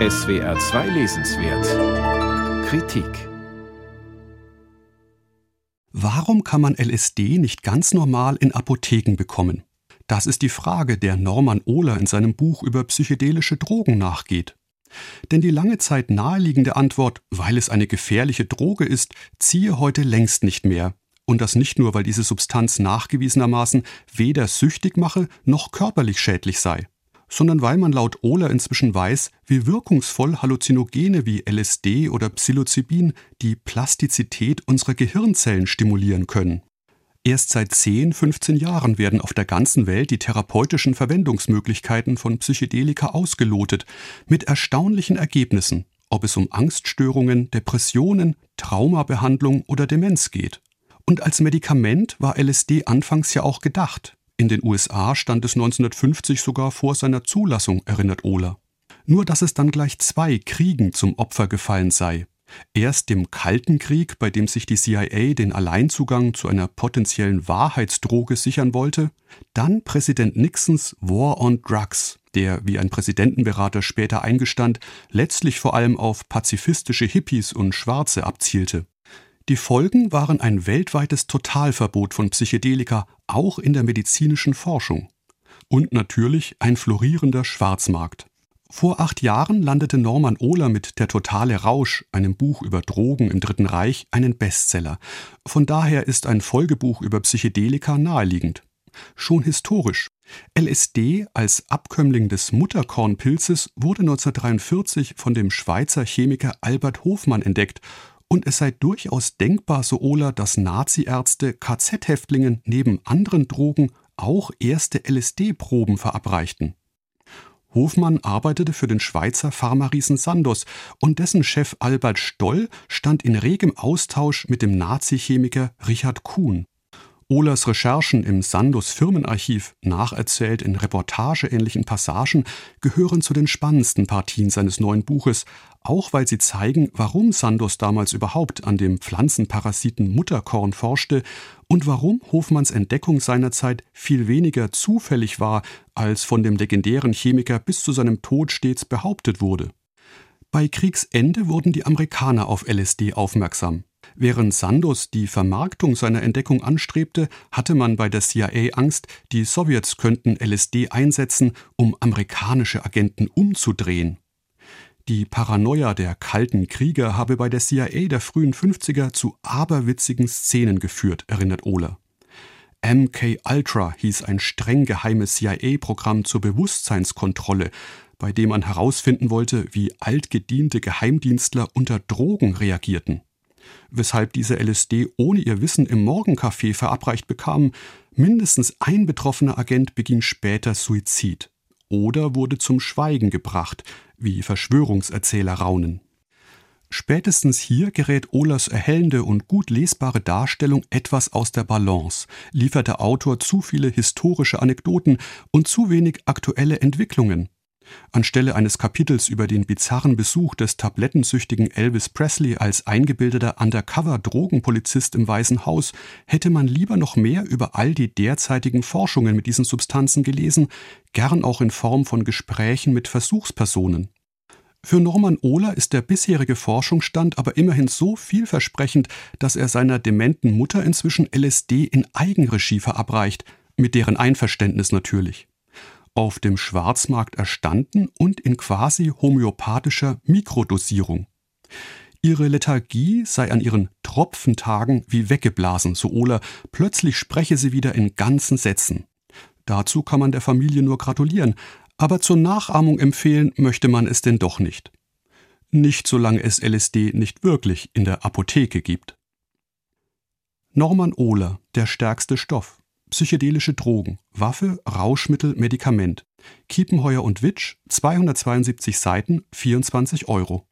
SWR 2 Lesenswert Kritik Warum kann man LSD nicht ganz normal in Apotheken bekommen? Das ist die Frage, der Norman Ohler in seinem Buch über psychedelische Drogen nachgeht. Denn die lange Zeit naheliegende Antwort, weil es eine gefährliche Droge ist, ziehe heute längst nicht mehr. Und das nicht nur, weil diese Substanz nachgewiesenermaßen weder süchtig mache noch körperlich schädlich sei sondern weil man laut Ohler inzwischen weiß, wie wirkungsvoll Halluzinogene wie LSD oder Psilocybin die Plastizität unserer Gehirnzellen stimulieren können. Erst seit 10, 15 Jahren werden auf der ganzen Welt die therapeutischen Verwendungsmöglichkeiten von Psychedelika ausgelotet, mit erstaunlichen Ergebnissen, ob es um Angststörungen, Depressionen, Traumabehandlung oder Demenz geht. Und als Medikament war LSD anfangs ja auch gedacht, in den USA stand es 1950 sogar vor seiner Zulassung, erinnert Ohler. Nur dass es dann gleich zwei Kriegen zum Opfer gefallen sei. Erst dem Kalten Krieg, bei dem sich die CIA den Alleinzugang zu einer potenziellen Wahrheitsdroge sichern wollte, dann Präsident Nixons War on Drugs, der, wie ein Präsidentenberater später eingestand, letztlich vor allem auf pazifistische Hippies und Schwarze abzielte. Die Folgen waren ein weltweites Totalverbot von Psychedelika, auch in der medizinischen Forschung. Und natürlich ein florierender Schwarzmarkt. Vor acht Jahren landete Norman Ohler mit Der totale Rausch, einem Buch über Drogen im Dritten Reich, einen Bestseller. Von daher ist ein Folgebuch über Psychedelika naheliegend. Schon historisch. LSD als Abkömmling des Mutterkornpilzes wurde 1943 von dem Schweizer Chemiker Albert Hofmann entdeckt und es sei durchaus denkbar, so Ohler, dass Naziärzte KZ-Häftlingen neben anderen Drogen auch erste LSD-Proben verabreichten. Hofmann arbeitete für den Schweizer Pharmariesen Sandoz und dessen Chef Albert Stoll stand in regem Austausch mit dem Nazi-Chemiker Richard Kuhn. Ohlers Recherchen im Sandos Firmenarchiv, nacherzählt in reportageähnlichen Passagen, gehören zu den spannendsten Partien seines neuen Buches, auch weil sie zeigen, warum Sandos damals überhaupt an dem Pflanzenparasiten Mutterkorn forschte und warum Hofmanns Entdeckung seinerzeit viel weniger zufällig war, als von dem legendären Chemiker bis zu seinem Tod stets behauptet wurde. Bei Kriegsende wurden die Amerikaner auf LSD aufmerksam. Während Sandos die Vermarktung seiner Entdeckung anstrebte, hatte man bei der CIA Angst, die Sowjets könnten LSD einsetzen, um amerikanische Agenten umzudrehen. Die Paranoia der kalten Krieger habe bei der CIA der frühen 50er zu aberwitzigen Szenen geführt, erinnert Ohler. MK Ultra hieß ein streng geheimes CIA-Programm zur Bewusstseinskontrolle, bei dem man herausfinden wollte, wie altgediente Geheimdienstler unter Drogen reagierten weshalb diese LSD ohne ihr Wissen im Morgencafé verabreicht bekamen. Mindestens ein betroffener Agent beging später Suizid oder wurde zum Schweigen gebracht, wie Verschwörungserzähler raunen. Spätestens hier gerät Ohlers erhellende und gut lesbare Darstellung etwas aus der Balance, liefert der Autor zu viele historische Anekdoten und zu wenig aktuelle Entwicklungen, Anstelle eines Kapitels über den bizarren Besuch des tablettensüchtigen Elvis Presley als eingebildeter Undercover-Drogenpolizist im Weißen Haus hätte man lieber noch mehr über all die derzeitigen Forschungen mit diesen Substanzen gelesen, gern auch in Form von Gesprächen mit Versuchspersonen. Für Norman Ohler ist der bisherige Forschungsstand aber immerhin so vielversprechend, dass er seiner dementen Mutter inzwischen LSD in Eigenregie verabreicht, mit deren Einverständnis natürlich auf dem Schwarzmarkt erstanden und in quasi homöopathischer Mikrodosierung. Ihre Lethargie sei an ihren Tropfentagen wie weggeblasen, so Ohler, plötzlich spreche sie wieder in ganzen Sätzen. Dazu kann man der Familie nur gratulieren, aber zur Nachahmung empfehlen möchte man es denn doch nicht. Nicht solange es LSD nicht wirklich in der Apotheke gibt. Norman Ohler, der stärkste Stoff psychedelische Drogen, Waffe, Rauschmittel, Medikament. Kiepenheuer und Witsch, 272 Seiten, 24 Euro